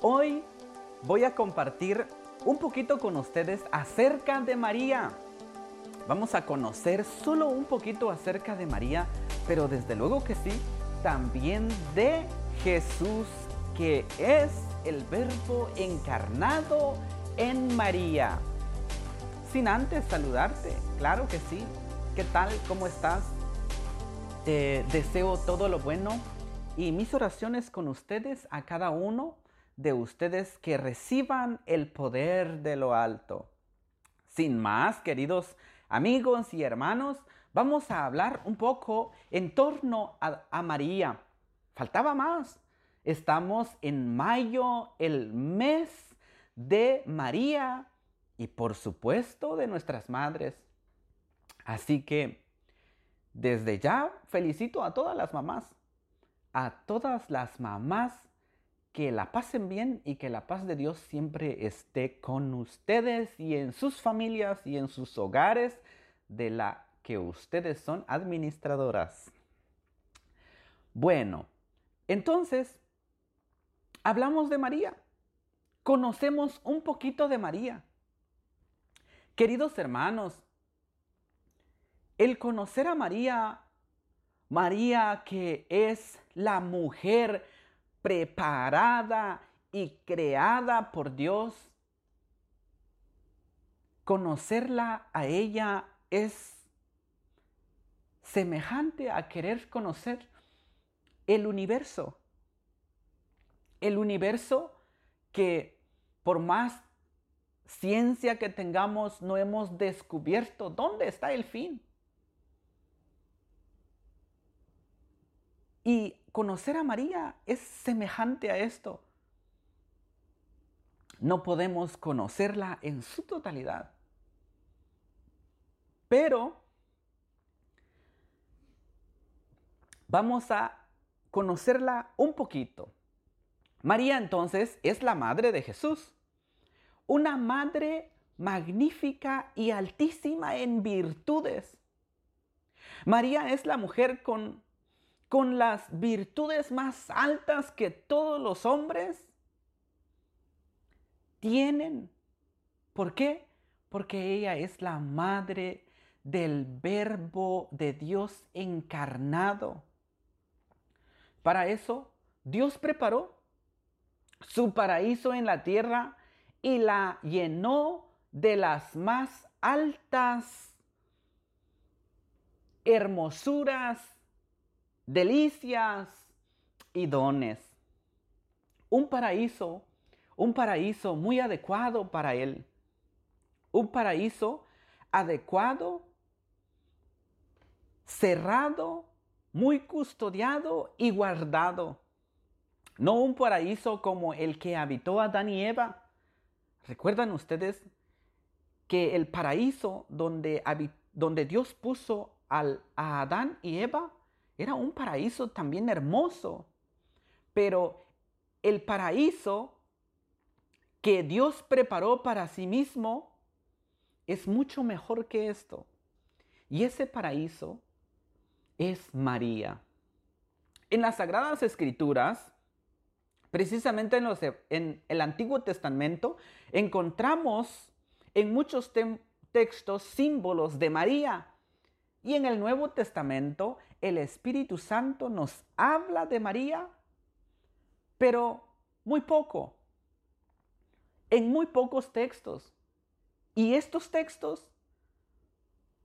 Hoy voy a compartir un poquito con ustedes acerca de María. Vamos a conocer solo un poquito acerca de María, pero desde luego que sí, también de Jesús, que es el verbo encarnado en María. Sin antes saludarte, claro que sí. ¿Qué tal? ¿Cómo estás? Te deseo todo lo bueno y mis oraciones con ustedes a cada uno de ustedes que reciban el poder de lo alto. Sin más, queridos amigos y hermanos, vamos a hablar un poco en torno a, María. Faltaba más. Estamos en mayo, el mes de María y por supuesto de nuestras madres. Así que desde ya felicito a todas las mamás, a todas las mamás que la pasen bien y que la paz de Dios siempre esté con ustedes y en sus familias y en sus hogares de la que ustedes son administradoras. Bueno, entonces, hablamos de María. Conocemos un poquito de María. Queridos hermanos, el conocer a María, María que es la mujer preparada y creada por Dios, conocerla a ella es semejante a querer conocer el universo. El universo que por más ciencia que tengamos no hemos descubierto dónde está el fin. Y conocer a María es semejante a esto. No podemos conocerla en su totalidad. Pero vamos a conocerla un poquito. María entonces es la madre de Jesús. Una madre magnífica y altísima en virtudes. María es la mujer con con las virtudes más altas que todos los hombres tienen. ¿Por qué? Porque ella es la madre del verbo de Dios encarnado. Para eso, Dios preparó su paraíso en la tierra y la llenó de las más altas hermosuras delicias y dones. Un paraíso, un paraíso muy adecuado para él. Un paraíso adecuado, cerrado, muy custodiado y guardado. No un paraíso como el que habitó Adán y Eva. ¿Recuerdan ustedes que el paraíso donde, donde Dios puso al, a Adán y Eva era un paraíso también hermoso. Pero el paraíso que Dios preparó para sí mismo es mucho mejor que esto. Y ese paraíso es María. En las Sagradas Escrituras, precisamente en, los, en el Antiguo Testamento, encontramos en muchos textos símbolos de María. Y en el Nuevo Testamento el Espíritu Santo nos habla de María, pero muy poco, en muy pocos textos. Y estos textos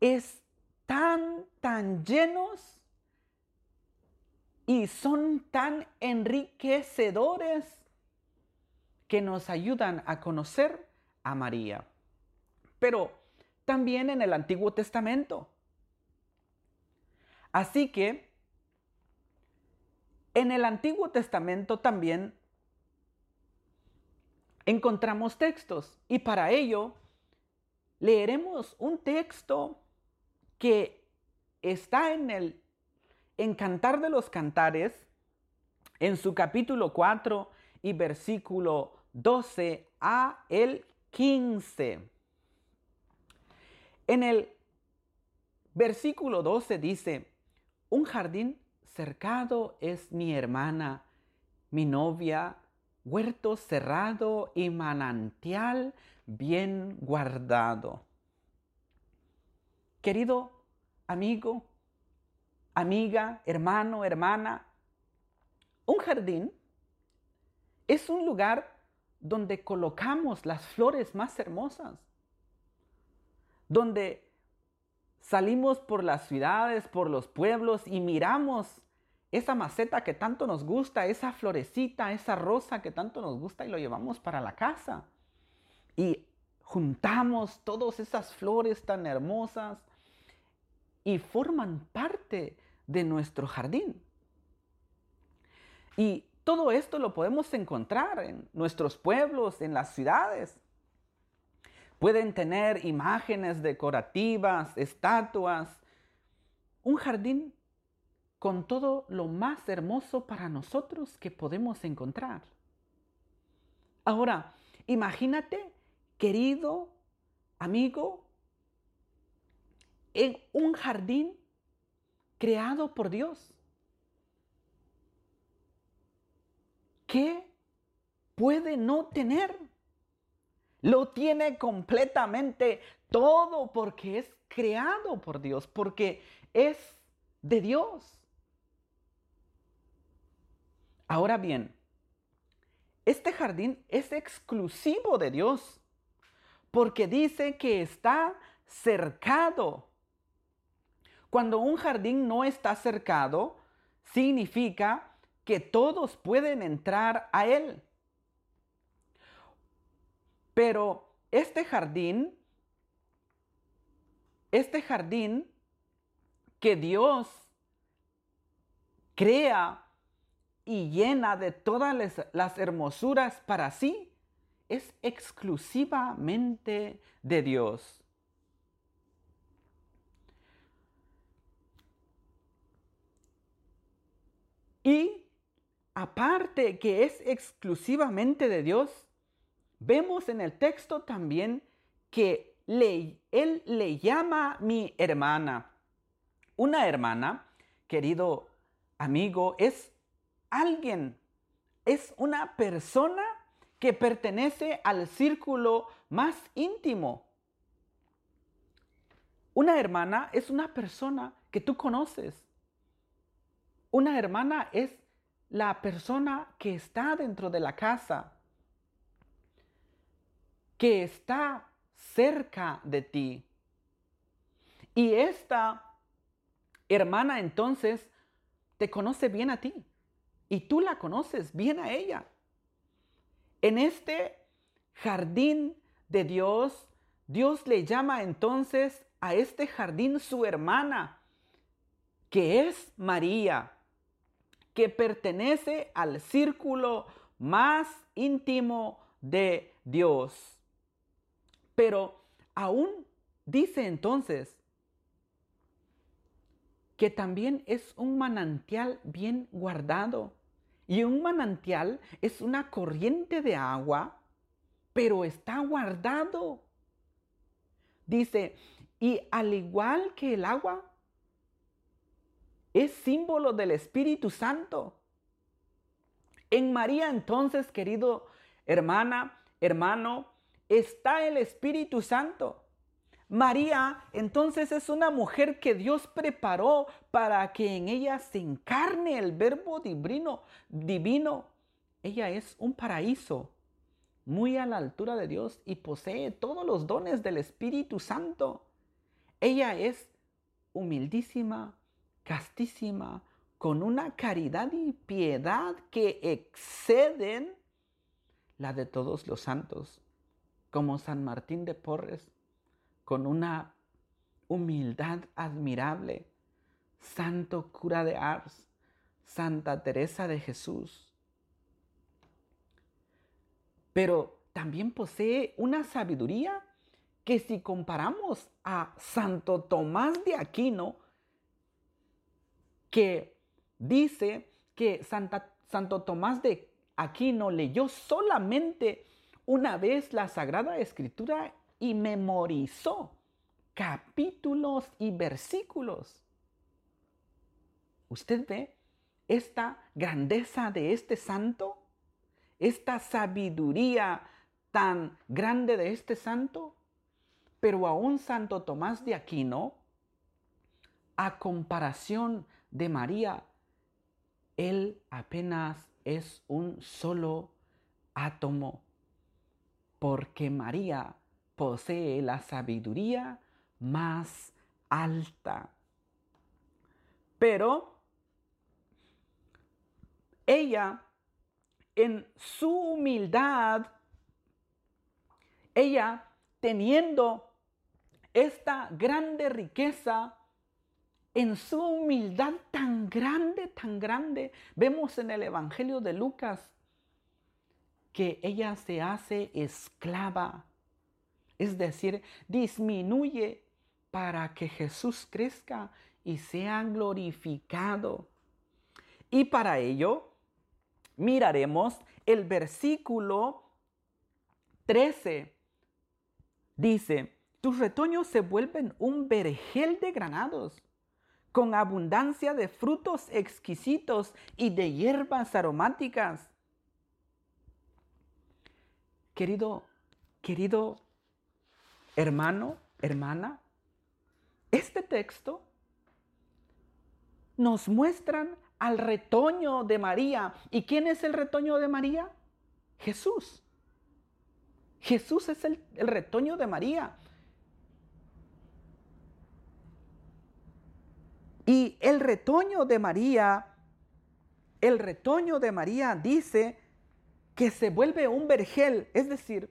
están tan llenos y son tan enriquecedores que nos ayudan a conocer a María. Pero también en el Antiguo Testamento Así que en el Antiguo Testamento también encontramos textos y para ello leeremos un texto que está en el en Cantar de los Cantares, en su capítulo 4 y versículo 12 a el 15. En el versículo 12 dice, un jardín cercado es mi hermana, mi novia, huerto cerrado y manantial bien guardado. Querido amigo, amiga, hermano, hermana, un jardín es un lugar donde colocamos las flores más hermosas, donde salimos por las ciudades, por los pueblos y miramos esa maceta que tanto nos gusta, esa florecita, esa rosa que tanto nos gusta y lo llevamos para la casa. Y juntamos todas esas flores tan hermosas y forman parte de nuestro jardín. Y todo esto lo podemos encontrar en nuestros pueblos, en las ciudades. Pueden tener imágenes decorativas, estatuas, un jardín con todo lo más hermoso para nosotros que podemos encontrar. Ahora, imagínate, querido amigo, en un jardín creado por Dios. ¿Qué puede no tener? Lo tiene completamente todo porque es creado por Dios, porque es de Dios. Ahora bien, este jardín es exclusivo de Dios porque dice que está cercado. Cuando un jardín no está cercado, significa que todos pueden entrar a él. Pero este jardín, este jardín que Dios crea y llena de todas las, hermosuras para sí, es exclusivamente de Dios. Y aparte que es exclusivamente de Dios, vemos en el texto también que Él le llama mi hermana. Una hermana, querido amigo, es alguien, es una persona que pertenece al círculo más íntimo. Una hermana es una persona que tú conoces. Una hermana es la persona que está dentro de la casa, que está cerca de ti. Y esta hermana entonces te conoce bien a ti y tú la conoces bien a ella. En este jardín de Dios, Dios le llama entonces a este jardín su hermana, que es María, que pertenece al círculo más íntimo de Dios. Pero aún dice entonces que también es un manantial bien guardado y un manantial es una corriente de agua, pero está guardado. Dice, y al igual que el agua, es símbolo del Espíritu Santo. En María entonces, querido hermana, hermano, está el Espíritu Santo. María entonces es una mujer que Dios preparó para que en ella se encarne el verbo divino. divino. Ella es un paraíso muy a la altura de Dios y posee todos los dones del Espíritu Santo. Ella es humildísima, castísima, con una caridad y piedad que exceden la de todos los santos, como San Martín de Porres con una humildad admirable. Santo cura de Ars, Santa Teresa de Jesús. Pero también posee una sabiduría que si comparamos a Santo Tomás de Aquino, que dice que Santa, Santo Tomás de Aquino leyó solamente una vez la Sagrada Escritura y memorizó capítulos y versículos. ¿Usted ve esta grandeza de este santo? esta sabiduría tan grande de este santo? Pero a un Santo Tomás de Aquino, a comparación de María, él apenas es un solo átomo, porque María posee la sabiduría más alta. Pero ella, en su humildad, ella teniendo esta grande riqueza, en su humildad tan grande, tan grande, vemos en el Evangelio de Lucas que ella se hace esclava, es decir, disminuye para que Jesús crezca y sea glorificado. Y para ello, miraremos el versículo 13. Dice, tus retoños se vuelven un vergel de granados con abundancia de frutos exquisitos y de hierbas aromáticas. Querido, querido hermano, hermana, este texto nos muestran al retoño de María. ¿Y quién es el retoño de María? Jesús. Jesús es el, el retoño de María. Y el retoño de María, el retoño de María dice que se vuelve un vergel, es decir,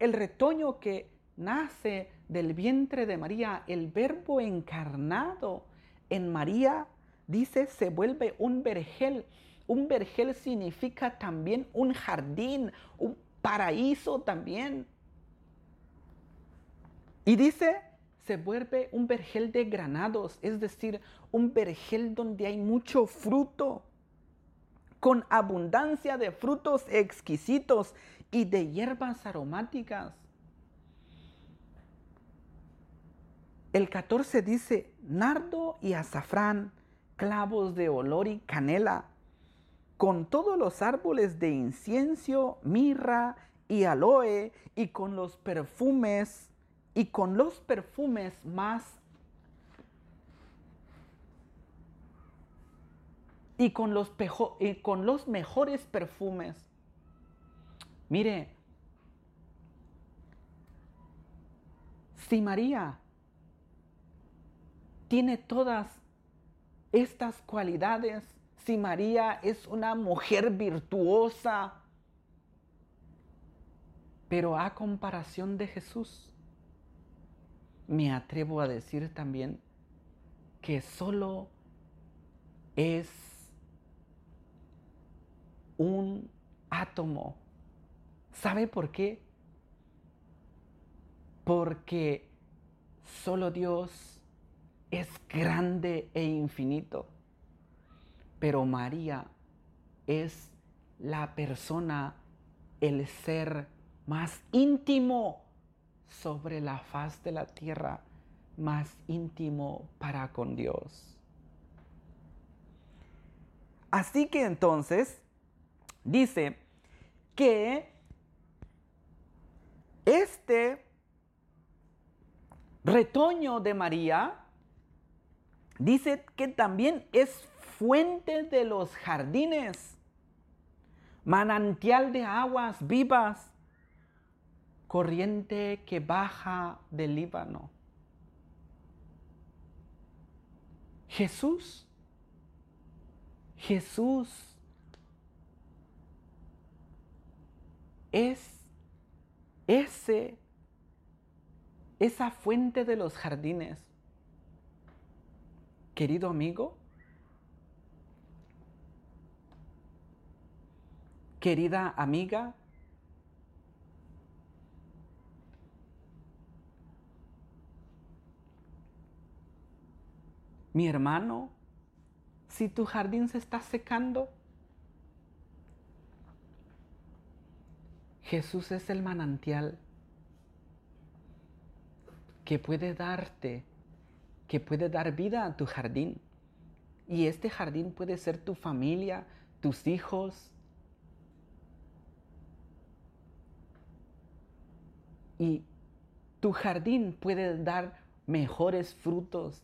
el retoño que nace del vientre de María, el verbo encarnado en María, dice, se vuelve un vergel. Un vergel significa también un jardín, un paraíso también. Y dice se vuelve un vergel de granados, es decir, un vergel donde hay mucho fruto, con abundancia de frutos exquisitos y de hierbas aromáticas. El 14 dice, nardo y azafrán, clavos de olor y canela, con todos los árboles de incienso, mirra y aloe, y con los perfumes y con los perfumes más y con los, y con los mejores perfumes. Mire, si María tiene todas estas cualidades, si María es una mujer virtuosa, pero a comparación de Jesús, me atrevo a decir también que solo es un átomo. ¿Sabe por qué? Porque solo Dios es grande e infinito. Pero María es la persona, el ser más íntimo sobre la faz de la tierra más íntimo para con Dios. Así que entonces dice que este retoño de María dice que también es fuente de los jardines, manantial de aguas vivas corriente que baja del Líbano. Jesús, Jesús es ese, esa fuente de los jardines. Querido amigo, querida amiga, mi hermano, si tu jardín se está secando, Jesús es el manantial que puede darte, que puede dar vida a tu jardín. Y este jardín puede ser tu familia, tus hijos. Y tu jardín puede dar mejores frutos.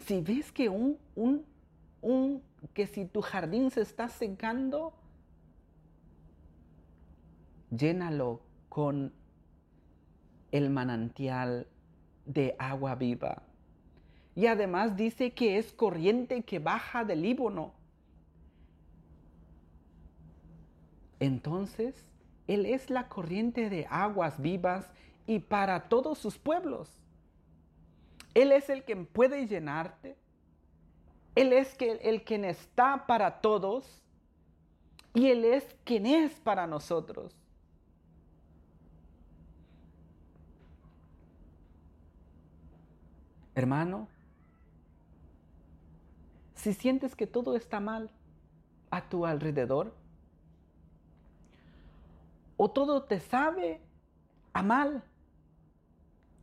Si ves que un, un, un, que si tu jardín se está secando, llénalo con el manantial de agua viva. Y además dice que es corriente que baja del Líbano. Entonces, Él es la corriente de aguas vivas y para todos sus pueblos. Él es el que puede llenarte. Él es el quien está para todos. Y Él es quien es para nosotros. Hermano, si sientes que todo está mal a tu alrededor, o todo te sabe a mal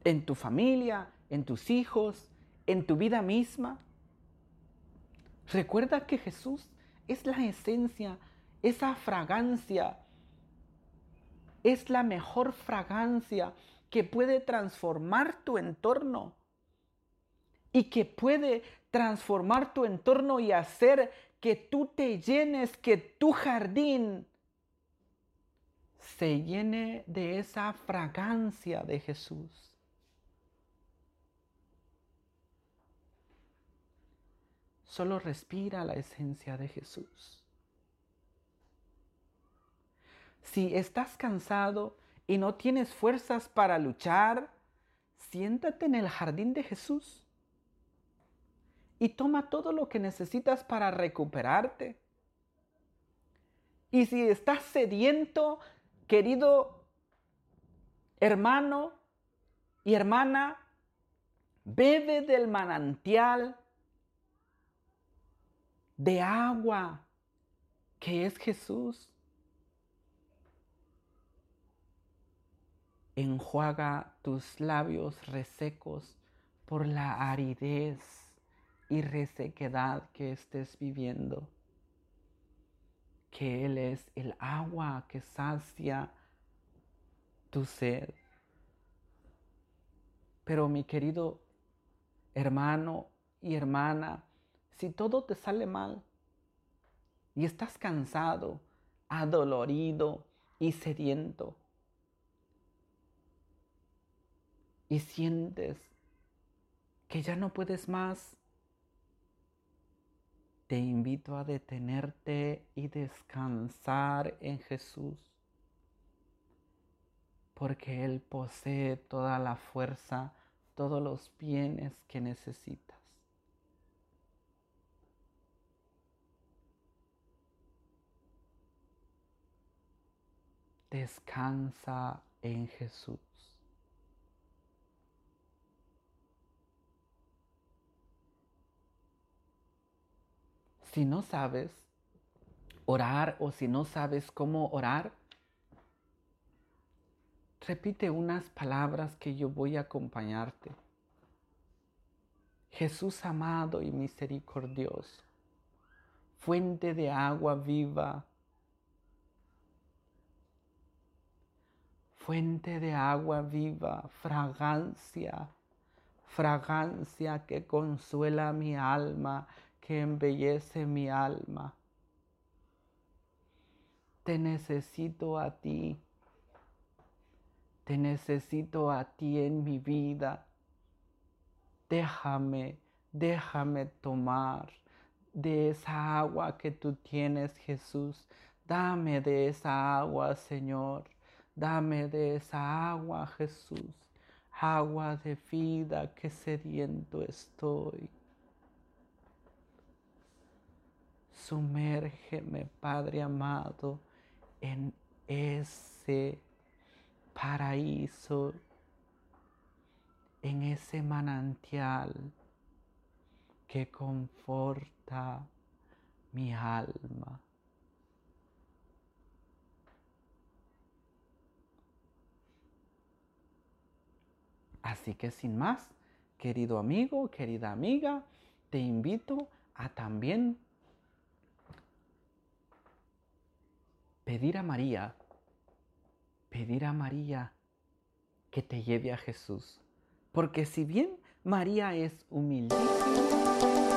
en tu familia, en tus hijos, en tu vida misma, recuerda que Jesús es la esencia, esa fragancia, es la mejor fragancia que puede transformar tu entorno y que puede transformar tu entorno y hacer que tú te llenes, que tu jardín se llene de esa fragancia de Jesús. Solo respira la esencia de Jesús. Si estás cansado y no tienes fuerzas para luchar, siéntate en el jardín de Jesús y toma todo lo que necesitas para recuperarte. Y si estás sediento, querido hermano y hermana, bebe del manantial de agua que es Jesús. Enjuaga tus labios resecos por la aridez y resequedad que estés viviendo. Que Él es el agua que sacia tu sed. Pero mi querido hermano y hermana, si todo te sale mal y estás cansado, adolorido y sediento, y sientes que ya no puedes más, te invito a detenerte y descansar en Jesús, porque Él posee toda la fuerza, todos los bienes que necesitas. Descansa en Jesús. Si no sabes orar o si no sabes cómo orar, repite unas palabras que yo voy a acompañarte. Jesús amado y misericordioso, fuente de agua viva, fuente de agua viva, fragancia, fragancia que consuela mi alma, que embellece mi alma. Te necesito a ti. Te necesito a ti en mi vida. Déjame, déjame tomar de esa agua que tú tienes, Jesús. Dame de esa agua, Señor. Dame de esa agua, Jesús. Agua de vida que sediento estoy. Sumérgeme, Padre amado, en ese paraíso, en ese manantial que conforta mi alma. Así que sin más, querido amigo, querida amiga, te invito a también pedir a María, pedir a María que te lleve a Jesús. Porque si bien María es humildísima,